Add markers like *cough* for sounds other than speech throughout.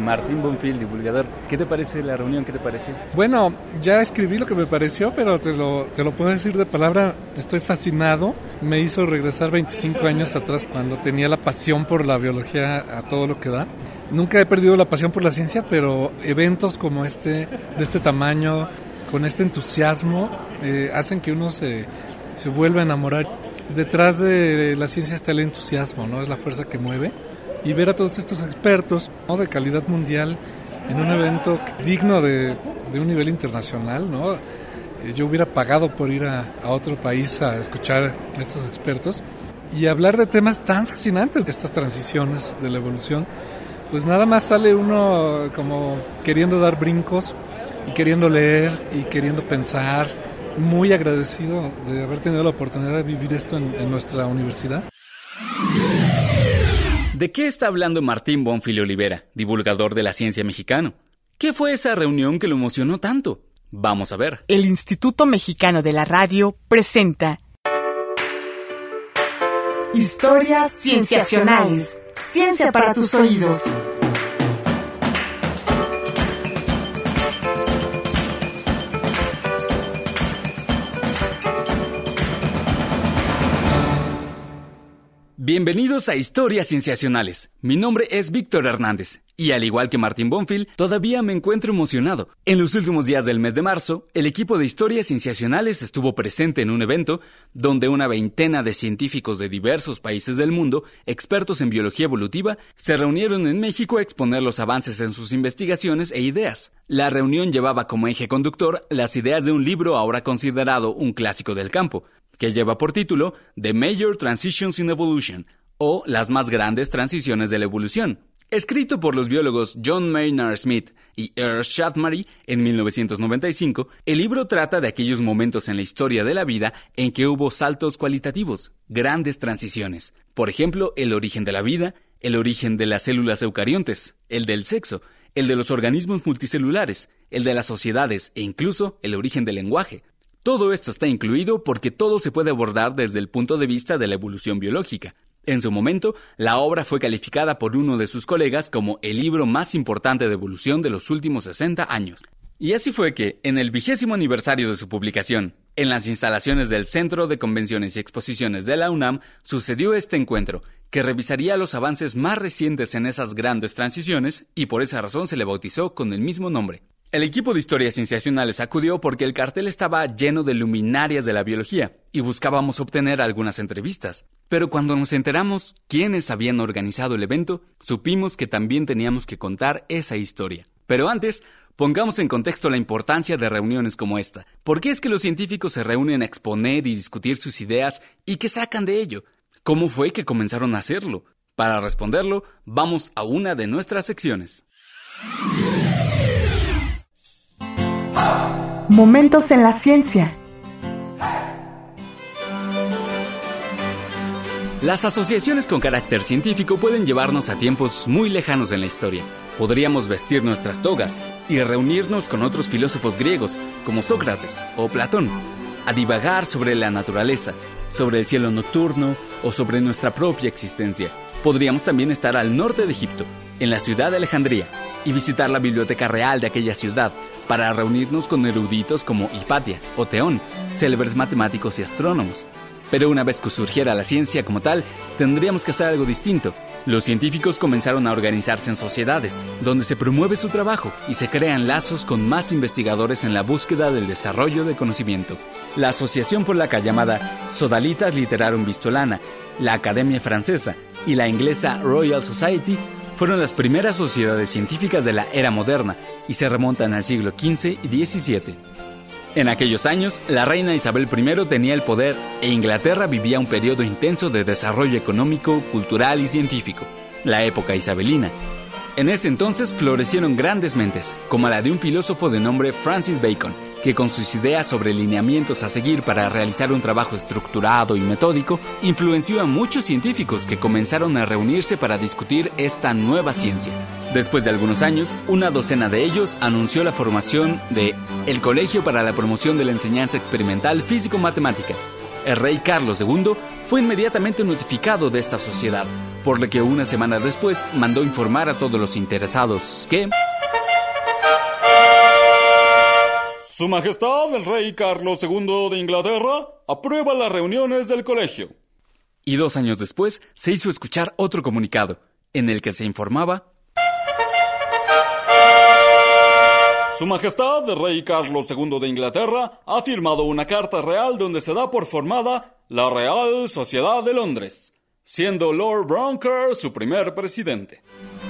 Martín Bonfil, divulgador. ¿Qué te parece la reunión? ¿Qué te pareció? Bueno, ya escribí lo que me pareció, pero te lo, te lo puedo decir de palabra. Estoy fascinado. Me hizo regresar 25 años atrás cuando tenía la pasión por la biología a todo lo que da. Nunca he perdido la pasión por la ciencia, pero eventos como este, de este tamaño, con este entusiasmo, eh, hacen que uno se, se vuelva a enamorar. Detrás de la ciencia está el entusiasmo, ¿no? Es la fuerza que mueve. Y ver a todos estos expertos ¿no? de calidad mundial en un evento digno de, de un nivel internacional, ¿no? Eh, yo hubiera pagado por ir a, a, otro país a escuchar a estos expertos y hablar de temas tan fascinantes, estas transiciones de la evolución. Pues nada más sale uno como queriendo dar brincos y queriendo leer y queriendo pensar. Muy agradecido de haber tenido la oportunidad de vivir esto en, en nuestra universidad. ¿De qué está hablando Martín Bonfil Olivera, divulgador de la ciencia mexicano? ¿Qué fue esa reunión que lo emocionó tanto? Vamos a ver. El Instituto Mexicano de la Radio presenta Historias Cienciacionales. Ciencia para tus oídos. Bienvenidos a Historias Cienciacionales. Mi nombre es Víctor Hernández y al igual que Martín Bonfil, todavía me encuentro emocionado. En los últimos días del mes de marzo, el equipo de Historias Cienciacionales estuvo presente en un evento donde una veintena de científicos de diversos países del mundo, expertos en biología evolutiva, se reunieron en México a exponer los avances en sus investigaciones e ideas. La reunión llevaba como eje conductor las ideas de un libro ahora considerado un clásico del campo, que lleva por título The Major Transitions in Evolution, o Las más grandes transiciones de la evolución. Escrito por los biólogos John Maynard Smith y Ernst Schatzmary en 1995, el libro trata de aquellos momentos en la historia de la vida en que hubo saltos cualitativos, grandes transiciones. Por ejemplo, el origen de la vida, el origen de las células eucariontes, el del sexo, el de los organismos multicelulares, el de las sociedades e incluso el origen del lenguaje. Todo esto está incluido porque todo se puede abordar desde el punto de vista de la evolución biológica. En su momento, la obra fue calificada por uno de sus colegas como el libro más importante de evolución de los últimos 60 años. Y así fue que, en el vigésimo aniversario de su publicación, en las instalaciones del Centro de Convenciones y Exposiciones de la UNAM, sucedió este encuentro, que revisaría los avances más recientes en esas grandes transiciones y por esa razón se le bautizó con el mismo nombre. El equipo de historias cienciacionales acudió porque el cartel estaba lleno de luminarias de la biología y buscábamos obtener algunas entrevistas. Pero cuando nos enteramos quiénes habían organizado el evento, supimos que también teníamos que contar esa historia. Pero antes, pongamos en contexto la importancia de reuniones como esta. ¿Por qué es que los científicos se reúnen a exponer y discutir sus ideas y qué sacan de ello? ¿Cómo fue que comenzaron a hacerlo? Para responderlo, vamos a una de nuestras secciones. Momentos en la ciencia. Las asociaciones con carácter científico pueden llevarnos a tiempos muy lejanos en la historia. Podríamos vestir nuestras togas y reunirnos con otros filósofos griegos como Sócrates o Platón, a divagar sobre la naturaleza, sobre el cielo nocturno o sobre nuestra propia existencia. Podríamos también estar al norte de Egipto, en la ciudad de Alejandría, y visitar la biblioteca real de aquella ciudad para reunirnos con eruditos como Hipatia o Teón, célebres matemáticos y astrónomos. Pero una vez que surgiera la ciencia como tal, tendríamos que hacer algo distinto. Los científicos comenzaron a organizarse en sociedades, donde se promueve su trabajo y se crean lazos con más investigadores en la búsqueda del desarrollo de conocimiento. La asociación polaca llamada Sodalitas Literarum Vistolana, la Academia Francesa y la inglesa Royal Society fueron las primeras sociedades científicas de la era moderna y se remontan al siglo XV y XVII. En aquellos años, la reina Isabel I tenía el poder e Inglaterra vivía un periodo intenso de desarrollo económico, cultural y científico, la época isabelina. En ese entonces florecieron grandes mentes, como la de un filósofo de nombre Francis Bacon, que con sus ideas sobre lineamientos a seguir para realizar un trabajo estructurado y metódico, influenció a muchos científicos que comenzaron a reunirse para discutir esta nueva ciencia. Después de algunos años, una docena de ellos anunció la formación de el Colegio para la Promoción de la Enseñanza Experimental Físico-Matemática. El rey Carlos II fue inmediatamente notificado de esta sociedad, por lo que una semana después mandó informar a todos los interesados que... Su Majestad el Rey Carlos II de Inglaterra aprueba las reuniones del colegio. Y dos años después se hizo escuchar otro comunicado, en el que se informaba Su Majestad el Rey Carlos II de Inglaterra ha firmado una carta real donde se da por formada la Real Sociedad de Londres, siendo Lord Bronker su primer presidente.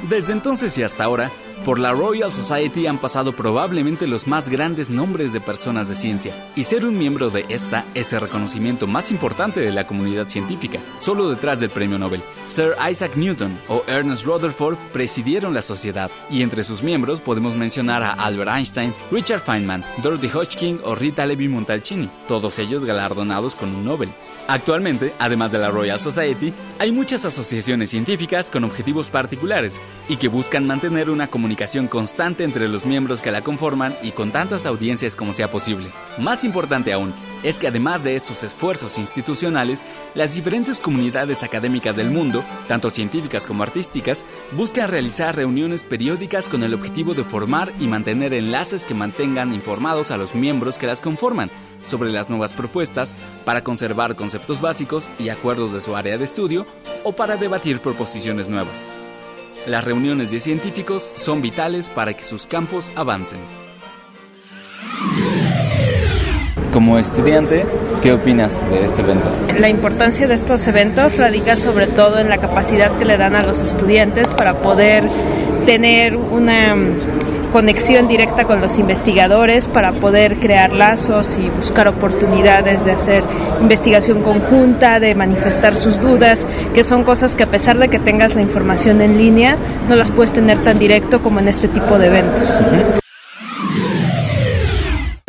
Desde entonces y hasta ahora, por la Royal Society han pasado probablemente los más grandes nombres de personas de ciencia, y ser un miembro de esta es el reconocimiento más importante de la comunidad científica, solo detrás del premio Nobel. Sir Isaac Newton o Ernest Rutherford presidieron la sociedad, y entre sus miembros podemos mencionar a Albert Einstein, Richard Feynman, Dorothy Hodgkin o Rita Levi Montalcini, todos ellos galardonados con un Nobel. Actualmente, además de la Royal Society, hay muchas asociaciones científicas con objetivos particulares y que buscan mantener una comunicación constante entre los miembros que la conforman y con tantas audiencias como sea posible. Más importante aún, es que además de estos esfuerzos institucionales, las diferentes comunidades académicas del mundo, tanto científicas como artísticas, buscan realizar reuniones periódicas con el objetivo de formar y mantener enlaces que mantengan informados a los miembros que las conforman sobre las nuevas propuestas para conservar conceptos básicos y acuerdos de su área de estudio o para debatir proposiciones nuevas. Las reuniones de científicos son vitales para que sus campos avancen. Como estudiante, ¿qué opinas de este evento? La importancia de estos eventos radica sobre todo en la capacidad que le dan a los estudiantes para poder tener una conexión directa con los investigadores para poder crear lazos y buscar oportunidades de hacer investigación conjunta, de manifestar sus dudas, que son cosas que a pesar de que tengas la información en línea, no las puedes tener tan directo como en este tipo de eventos.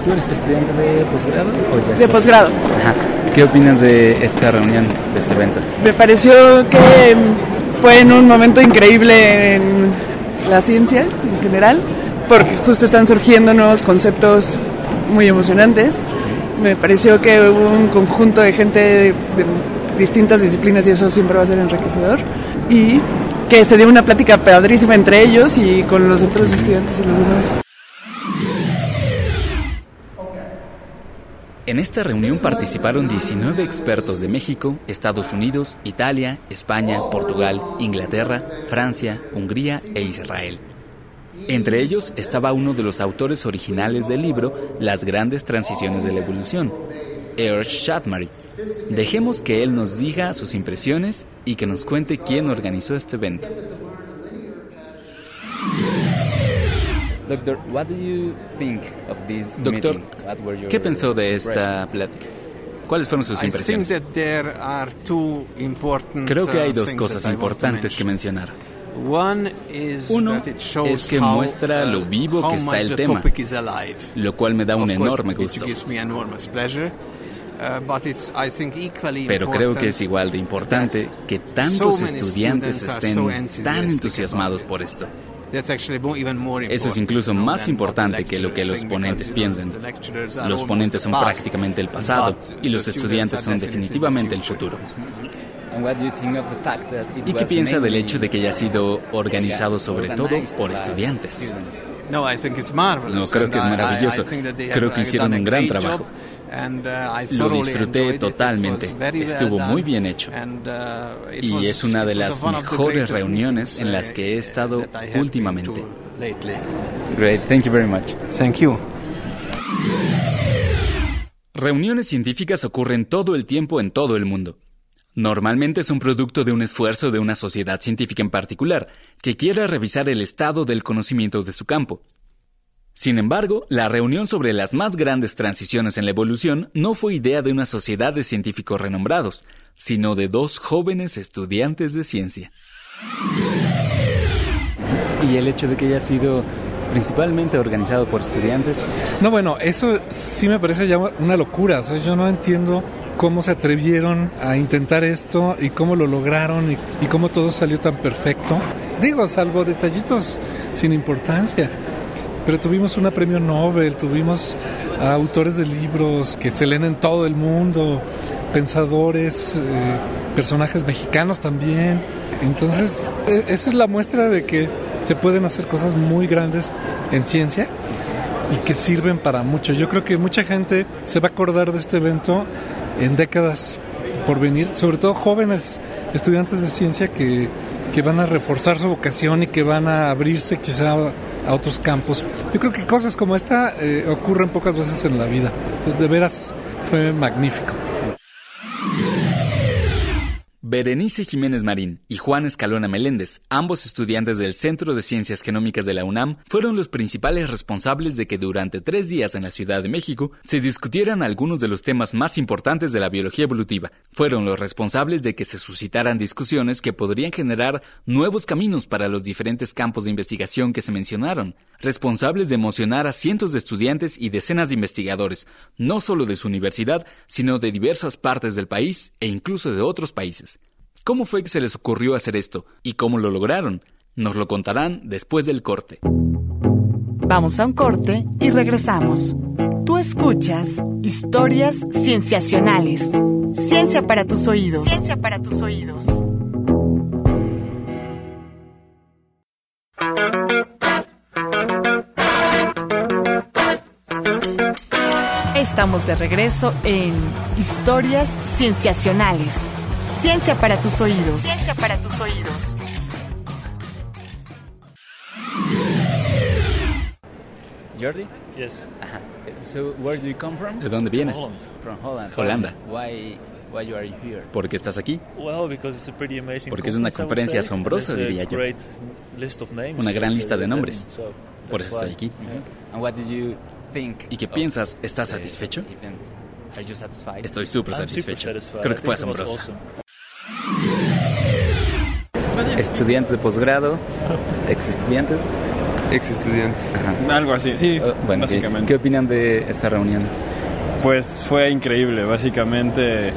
¿Tú eres estudiante de posgrado? O ya De posgrado. Ajá. ¿Qué opinas de esta reunión, de este evento? Me pareció que fue en un momento increíble en la ciencia en general, porque justo están surgiendo nuevos conceptos muy emocionantes. Me pareció que hubo un conjunto de gente de, distintas disciplinas y eso siempre va a ser enriquecedor. Y que se dio una plática padrísima entre ellos y con los otros estudiantes y los demás. En esta reunión participaron 19 expertos de México, Estados Unidos, Italia, España, Portugal, Inglaterra, Francia, Hungría e Israel. Entre ellos estaba uno de los autores originales del libro Las grandes transiciones de la evolución, Erich Shadmary. Dejemos que él nos diga sus impresiones y que nos cuente quién organizó este evento. Doctor, what do you think of this Doctor, meeting? What were your ¿qué pensó de esta plática? ¿Cuáles fueron sus impresiones? Creo que hay dos cosas importantes que mencionar. Uno es que muestra lo vivo que está el tema, lo cual me da un enorme gusto. Pero creo que es igual de importante que tantos estudiantes estén tan entusiasmados por esto. Eso es incluso más importante que lo que los ponentes piensan. Los ponentes son prácticamente el pasado y los estudiantes son definitivamente el futuro. ¿Y qué piensa del hecho de que haya sido organizado sobre todo por estudiantes? No, creo que es maravilloso. Creo que hicieron un gran trabajo. Lo disfruté totalmente. Estuvo muy bien hecho. Y es una de las mejores reuniones en las que he estado últimamente. Great, thank you very much. Thank you. Reuniones científicas ocurren todo el tiempo en todo el mundo. Normalmente es un producto de un esfuerzo de una sociedad científica en particular, que quiera revisar el estado del conocimiento de su campo. Sin embargo, la reunión sobre las más grandes transiciones en la evolución no fue idea de una sociedad de científicos renombrados, sino de dos jóvenes estudiantes de ciencia. ¿Y el hecho de que haya sido principalmente organizado por estudiantes? No, bueno, eso sí me parece ya una locura. yo no entiendo cómo se atrevieron a intentar esto y cómo lo lograron y, y cómo todo salió tan perfecto. Digo, salvo detallitos sin importancia pero tuvimos una premio Nobel, tuvimos autores de libros que se leen en todo el mundo, pensadores, eh, personajes mexicanos también. Entonces, e, esa es la muestra de que se pueden hacer cosas muy grandes en ciencia y que sirven para mucho. Yo creo que mucha gente se va a acordar de este evento en décadas por venir, sobre todo jóvenes estudiantes de ciencia que, que van a reforzar su vocación y que van a abrirse quizá a otros campos. Yo creo que cosas como esta eh, ocurren pocas veces en la vida. Entonces, de veras, fue magnífico. Berenice Jiménez Marín y Juan Escalona Meléndez, ambos estudiantes del Centro de Ciencias Genómicas de la UNAM, fueron los principales responsables de que durante tres días en la Ciudad de México se discutieran algunos de los temas más importantes de la biología evolutiva. Fueron los responsables de que se suscitaran discusiones que podrían generar nuevos caminos para los diferentes campos de investigación que se mencionaron, responsables de emocionar a cientos de estudiantes y decenas de investigadores, no solo de su universidad, sino de diversas partes del país e incluso de otros países. ¿Cómo fue que se les ocurrió hacer esto? ¿Y cómo lo lograron? Nos lo contarán después del corte. Vamos a un corte y regresamos. Tú escuchas historias cienciacionales. Ciencia para tus oídos. Ciencia para tus oídos. Estamos de regreso en Historias Cienciacionales. Ciencia para tus oídos. Ciencia para tus oídos. Jordi? Yes. Ajá. So, where do you come from? ¿De dónde From vienes? Holland. From Holland. Holanda. Why, why you are here? ¿Por qué estás aquí? Well, because it's a pretty amazing Porque es una conferencia asombrosa, diría yo. great list of names Una gran lista de nombres. so Por eso estoy aquí. And what did you think? ¿Y qué piensas? ¿Estás satisfecho? event? Are you satisfied? Estoy súper I'm super satisfecho. satisfied. Creo que fue think Estudiantes de posgrado, ex estudiantes. Ex estudiantes. Algo así, sí, bueno, ¿qué, básicamente. ¿qué opinan de esta reunión? Pues fue increíble, básicamente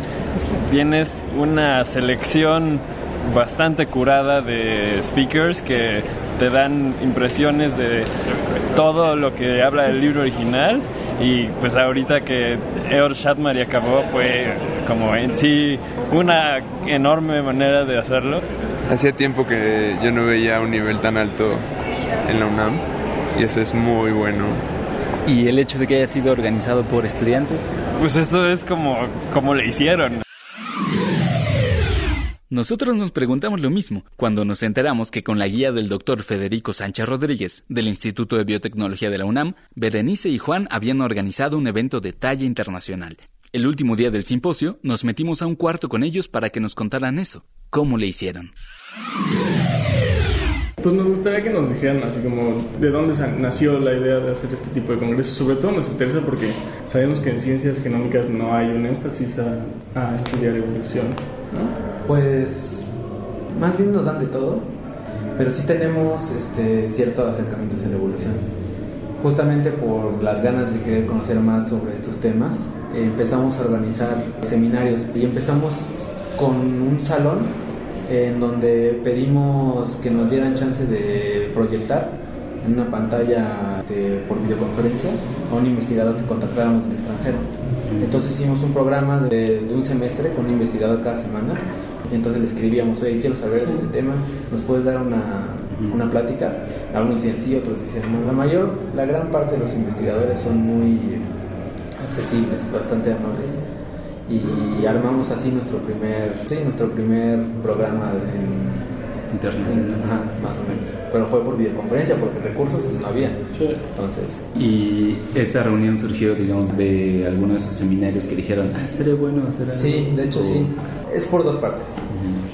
tienes una selección bastante curada de speakers que te dan impresiones de todo lo que habla el libro original y pues ahorita que Eor Shatmari acabó fue como en sí una enorme manera de hacerlo. Hacía tiempo que yo no veía un nivel tan alto en la UNAM y eso es muy bueno. ¿Y el hecho de que haya sido organizado por estudiantes? Pues eso es como, como le hicieron. Nosotros nos preguntamos lo mismo cuando nos enteramos que con la guía del doctor Federico Sánchez Rodríguez del Instituto de Biotecnología de la UNAM, Berenice y Juan habían organizado un evento de talla internacional. El último día del simposio nos metimos a un cuarto con ellos para que nos contaran eso, cómo le hicieron. Pues nos gustaría que nos dijeran así como de dónde nació la idea de hacer este tipo de congresos. Sobre todo nos interesa porque sabemos que en ciencias genómicas no hay un énfasis a, a estudiar evolución. ¿no? Pues más bien nos dan de todo, pero sí tenemos este, cierto acercamiento hacia la evolución. Justamente por las ganas de querer conocer más sobre estos temas, empezamos a organizar seminarios y empezamos con un salón en donde pedimos que nos dieran chance de proyectar en una pantalla este, por videoconferencia a un investigador que contactáramos del extranjero. Entonces hicimos un programa de, un semestre con un investigador cada semana. Entonces le escribíamos, oye, quiero saber de este tema, ¿nos puedes dar una, una plática? Algunos decían sí, otros decían no. La mayor, la gran parte de los investigadores son muy accesibles, bastante amables. Y armamos así nuestro primer, sí, nuestro primer programa en, Internacional. Ajá, más o menos. Pero fue por videoconferencia porque recursos pues, no había. Entonces, ¿Y esta reunión surgió, digamos, de alguno de esos seminarios que dijeron, ah, estaría bueno hacer algo? sí, de hecho O- sí. Es por dos partes.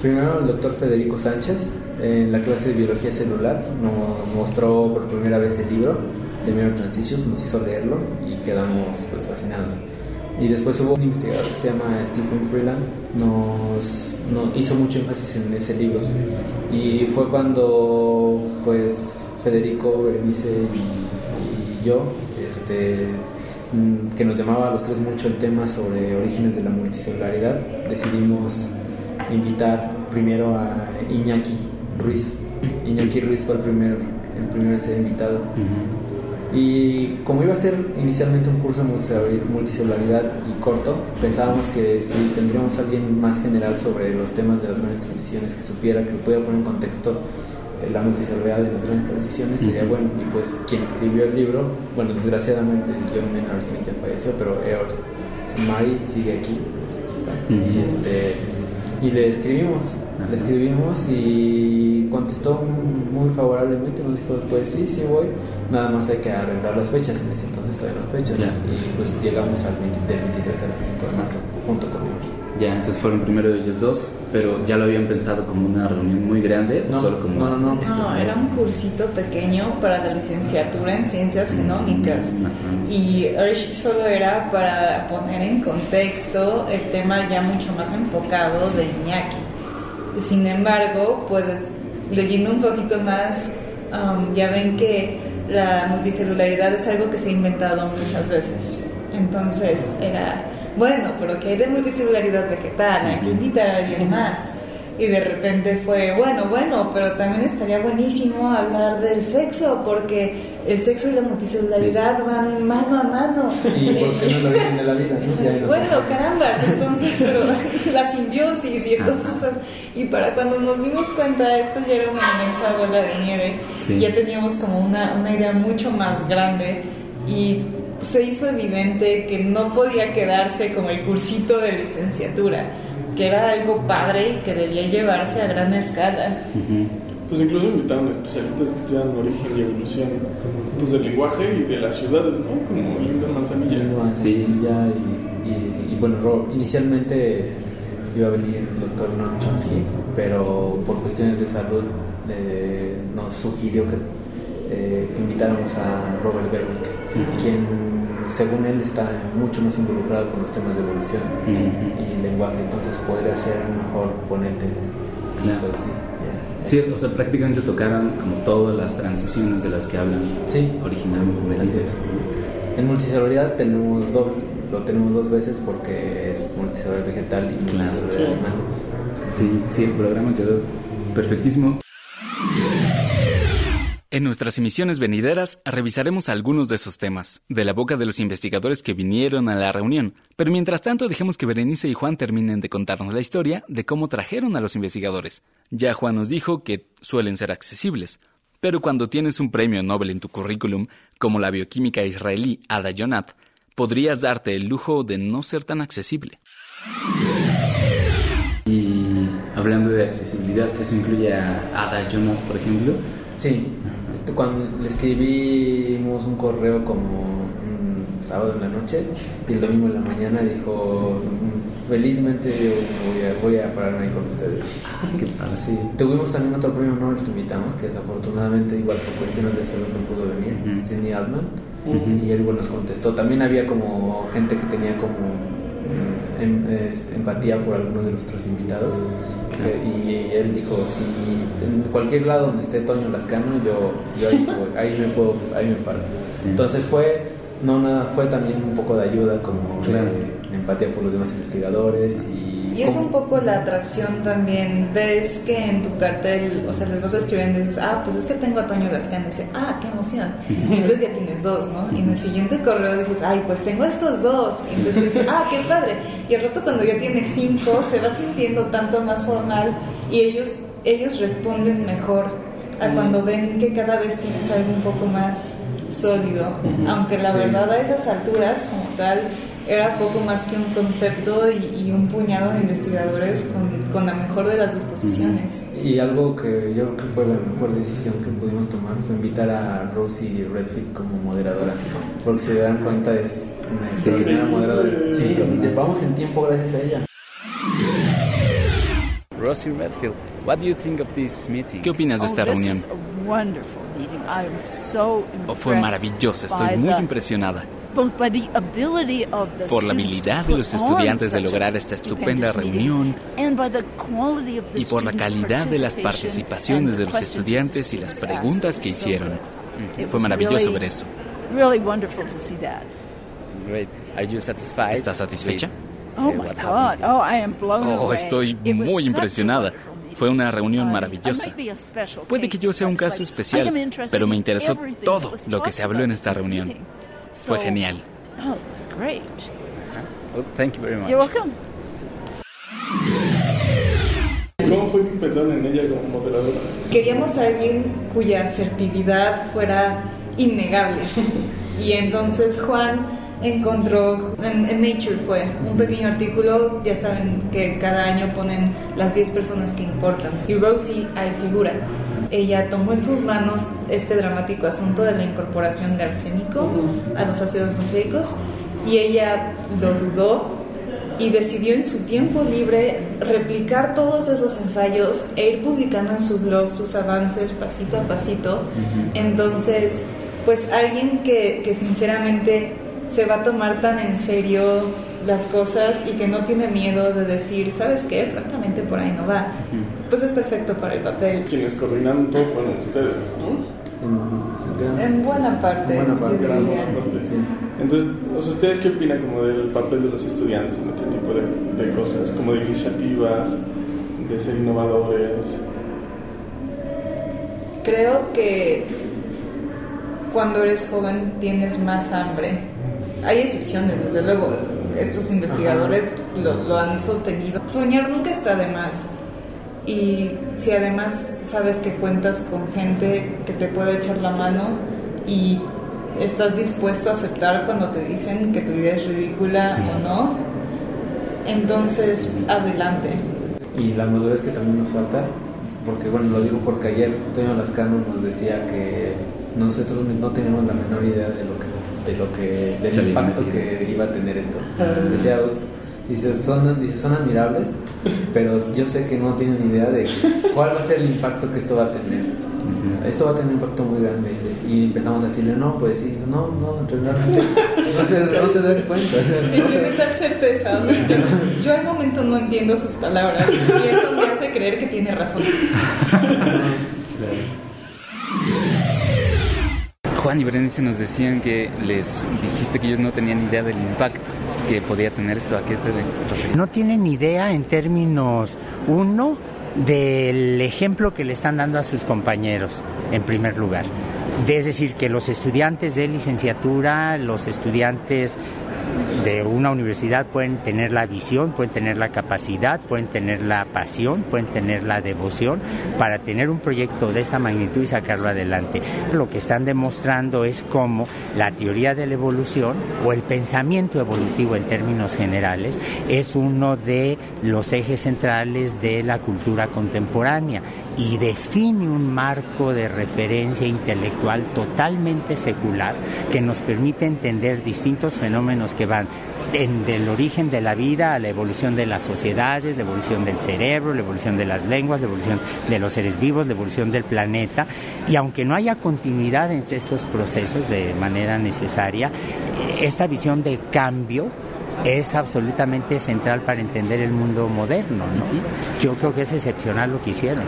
Primero el doctor Federico Sánchez, en la clase de biología celular, nos mostró por primera vez el libro de Mirror Transitions, nos hizo leerlo y quedamos pues fascinados. Y después hubo un investigador que se llama Stephen Freeland, nos, nos hizo mucho énfasis en ese libro. Y fue cuando pues Federico, Berenice y, y yo, este, mm, que nos llamaba a los tres mucho el tema sobre orígenes de la multicelularidad, decidimos invitar primero a Iñaki Ruiz. Iñaki Ruiz fue el primero, el primero en ser invitado. Y como iba a ser inicialmente un curso de multicelularidad y corto, pensábamos que si tendríamos a alguien más general sobre los temas de las grandes transiciones, que supiera, que pudiera poner en contexto eh, la multicelularidad de las grandes transiciones, sería bueno. Y pues quien escribió el libro, bueno, desgraciadamente John Maynard Smith ya falleció, pero Eros Mari sigue aquí, y, este, y le escribimos, le escribimos y contestó muy favorablemente, nos dijo, pues sí, sí voy, nada más hay que arreglar las fechas, en ese entonces todavía las fechas, y pues llegamos al 20, del 23 al 25 de marzo, junto con ellos. Ya, entonces fueron primero ellos dos, pero ya lo habían pensado como una reunión muy grande, no, solo como... No, no, no. No, era un cursito pequeño para la licenciatura en ciencias genómicas. Y Ursh solo era para poner en contexto el tema ya mucho más enfocado de Iñaki. Sin embargo, pues leyendo un poquito más, um, ya ven que la multicelularidad es algo que se ha inventado muchas veces. Entonces era bueno, pero que hay de multicelularidad vegetal, hay que invitar a alguien más. Y de repente fue, bueno, bueno, pero también estaría buenísimo hablar del sexo, porque el sexo y la multicelularidad van mano a mano. ¿Y por qué no lo dicen de la vida? bueno, carambas, entonces, pero *laughs* la simbiosis y entonces, y para cuando nos dimos cuenta, esto ya era una inmensa bola de nieve, ya teníamos como una, una idea mucho más grande y se hizo evidente que no podía quedarse como el cursito de licenciatura, que era algo padre y que debía llevarse a gran escala. Pues incluso invitaron a especialistas que estudian origen y evolución pues, del lenguaje y de las ciudades, ¿no? Como Linda Manzanilla. Sí, ya, y, bueno, inicialmente iba a venir el doctor Noam Chomsky, pero por cuestiones de salud eh, nos sugirió que, eh, que invitáramos a Robert Berwick, quien según él está mucho más involucrado con los temas de evolución y lenguaje, entonces podría ser un mejor ponente. Claro. Pues, sí, o sea, prácticamente tocaron como todas las transiciones de las que hablan sí. originalmente de En multicelularidad tenemos lo tenemos dos veces porque es multicelular vegetal y multicelular animal. Sí, sí, el programa quedó perfectísimo. En nuestras emisiones venideras revisaremos algunos de esos temas, de la boca de los investigadores que vinieron a la reunión, pero mientras tanto dejemos que Berenice y Juan terminen de contarnos la historia de cómo trajeron a los investigadores. Ya Juan nos dijo que suelen ser accesibles, pero cuando tienes un premio Nobel en tu currículum, como la bioquímica israelí Ada Jonat, podrías darte el lujo de no ser tan accesible. Y hablando de accesibilidad, ¿eso incluye a Ada por ejemplo? Sí, cuando le escribimos un correo como un sábado en la noche y el domingo en la mañana dijo felizmente yo voy a, pararme ahí con ustedes. Así. Tuvimos también otro premio Nobel que invitamos, que desafortunadamente igual por cuestiones de salud no pudo venir, Cindy Altman, y él nos contestó. También había como gente que tenía como mm, em, este, empatía por algunos de nuestros invitados y él dijo, si en cualquier lado donde esté Toño Lascano, yo, yo ahí, *laughs* me puedo, ahí me paro. Entonces fue, no nada, fue también un poco de ayuda, como empatía por los demás investigadores y y es un poco la atracción también. Ves que en tu cartel, o sea, les vas escribiendo y dices, ah, pues es que tengo a Toño Lascano. Y dices, ah, qué emoción. Y entonces ya tienes dos, ¿no? Y en el siguiente correo dices, ay, pues tengo estos dos. Y entonces dices, ah, qué padre. Y al rato cuando ya tienes cinco, se va sintiendo tanto más formal y ellos, ellos responden mejor a cuando ven que cada vez tienes algo un poco más sólido. Aunque la verdad a esas alturas, como tal, era poco más que un concepto y, un puñado de investigadores con, con, la mejor de las disposiciones. Y algo que yo creo que fue la mejor decisión que pudimos tomar fue invitar a Rosie Redfield como moderadora, porque si se dan cuenta es una extraordinaria moderadora. Sí, vamos en tiempo gracias a ella. Rosie Redfield, what do you think of this meeting? ¿Qué opinas de esta oh, reunión? Oh, fue maravillosa, estoy muy impresionada por la habilidad de los estudiantes de lograr esta estupenda reunión y por la calidad de las participaciones de los estudiantes y las preguntas que hicieron. Fue maravilloso ver eso. ¿Estás satisfecha? Oh, oh, oh, estoy muy impresionada. Fue una reunión maravillosa. Puede que yo sea un caso especial, pero me interesó todo lo que se habló en esta reunión. Fue genial. Oh, it was great. Well, thank you very much. You're welcome. ¿Cómo fue que empezaron en ella como moderadora? Queríamos a alguien cuya asertividad fuera innegable. Y entonces Juan encontró, en, en Nature fue, un pequeño artículo, ya saben que cada año ponen las 10 personas que importan. Y Rosie ahí figura. Ella tomó en sus manos este dramático asunto de la incorporación de arsénico a los ácidos nucleicos y ella lo dudó y decidió en su tiempo libre replicar todos esos ensayos e ir publicando en su blog sus avances pasito a pasito. Entonces, pues alguien que, que sinceramente se va a tomar tan en serio las cosas y que no tiene miedo de decir, ¿sabes qué? Francamente por ahí no va. Pues es perfecto para el papel. Quienes coordinaron todo fueron ustedes, ¿no? En buena parte. Buena parte, gran. Entonces, o sea, ¿ustedes qué opinan como del papel de los estudiantes en este tipo de, de cosas? Como de iniciativas, de ser innovadores. Creo que cuando eres joven tienes más hambre. Hay excepciones, desde luego. Estos investigadores lo, lo han sostenido. Soñar nunca está de más. Y si además sabes que cuentas con gente que te puede echar la mano y estás dispuesto a aceptar cuando te dicen que tu idea es ridícula o no, entonces adelante. Y la madurez que también nos falta, porque bueno, lo digo porque ayer Antonio Lascano nos decía que nosotros no tenemos la menor idea de lo que de lo que del Se impacto que iba a tener esto. Decía, dice, son, dice, son admirables, pero yo sé que no tienen idea de cuál va a ser el impacto que esto va a tener. Esto va a tener un impacto muy grande. Y empezamos a decirle, no, pues, y dijo, no, no, realmente no se, no se dan cuenta. *laughs* no tiene tal certeza. o sea, yo, yo al momento no entiendo sus palabras y eso me hace creer que tiene razón. *laughs* Juan y Berenice nos decían que les dijiste que ellos no tenían idea del impacto que podía tener esto. ¿A qué te? No tienen idea en términos, uno, del ejemplo que le están dando a sus compañeros, en primer lugar. Es decir, que los estudiantes de licenciatura, los estudiantes de una universidad pueden tener la visión, pueden tener la capacidad, pueden tener la pasión, pueden tener la devoción para tener un proyecto de esta magnitud y sacarlo adelante. Lo que están demostrando es cómo la teoría de la evolución o el pensamiento evolutivo en términos generales es uno de los ejes centrales de la cultura contemporánea y define un marco de referencia intelectual totalmente secular que nos permite entender distintos fenómenos que van en- del origen de la vida a la evolución de las sociedades, la evolución del cerebro, la evolución de las lenguas, la evolución de los seres vivos, la evolución del planeta. Y aunque no haya continuidad entre estos procesos de manera necesaria, eh, esta visión de cambio es absolutamente central para entender el mundo moderno. ¿no? Yo creo que es excepcional lo que hicieron.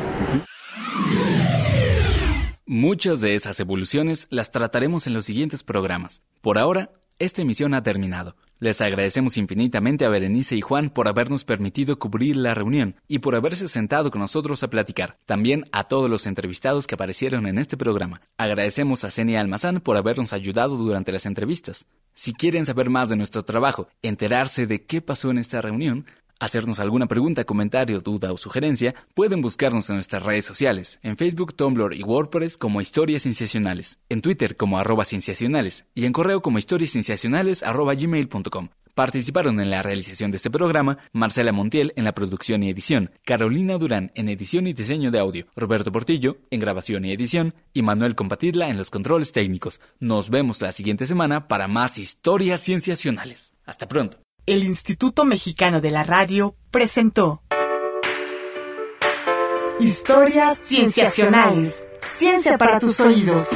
Muchas de esas evoluciones las trataremos en los siguientes programas. Por ahora, esta emisión ha terminado. Les agradecemos infinitamente a Berenice y Juan por habernos permitido cubrir la reunión y por haberse sentado con nosotros a platicar. También a todos los entrevistados que aparecieron en este programa. Agradecemos a Zenia Almazán por habernos ayudado durante las entrevistas. Si quieren saber más de nuestro trabajo, enterarse de qué pasó en esta reunión, hacernos alguna pregunta, comentario, duda o sugerencia, pueden buscarnos en nuestras redes sociales, en Facebook, Tumblr y WordPress como Historias Cienciacionales, en Twitter como arroba cienciacionales y en correo como historiascienciacionales arroba gmail.com. Participaron en la realización de este programa Marcela Montiel en la producción y edición, Carolina Durán en edición y diseño de audio, Roberto Portillo en grabación y edición y Manuel Compatidla en los controles técnicos. Nos vemos la siguiente semana para más historias cienciacionales. Hasta pronto. El Instituto Mexicano de la Radio presentó Historias Cienciacionales. Ciencia para tus oídos.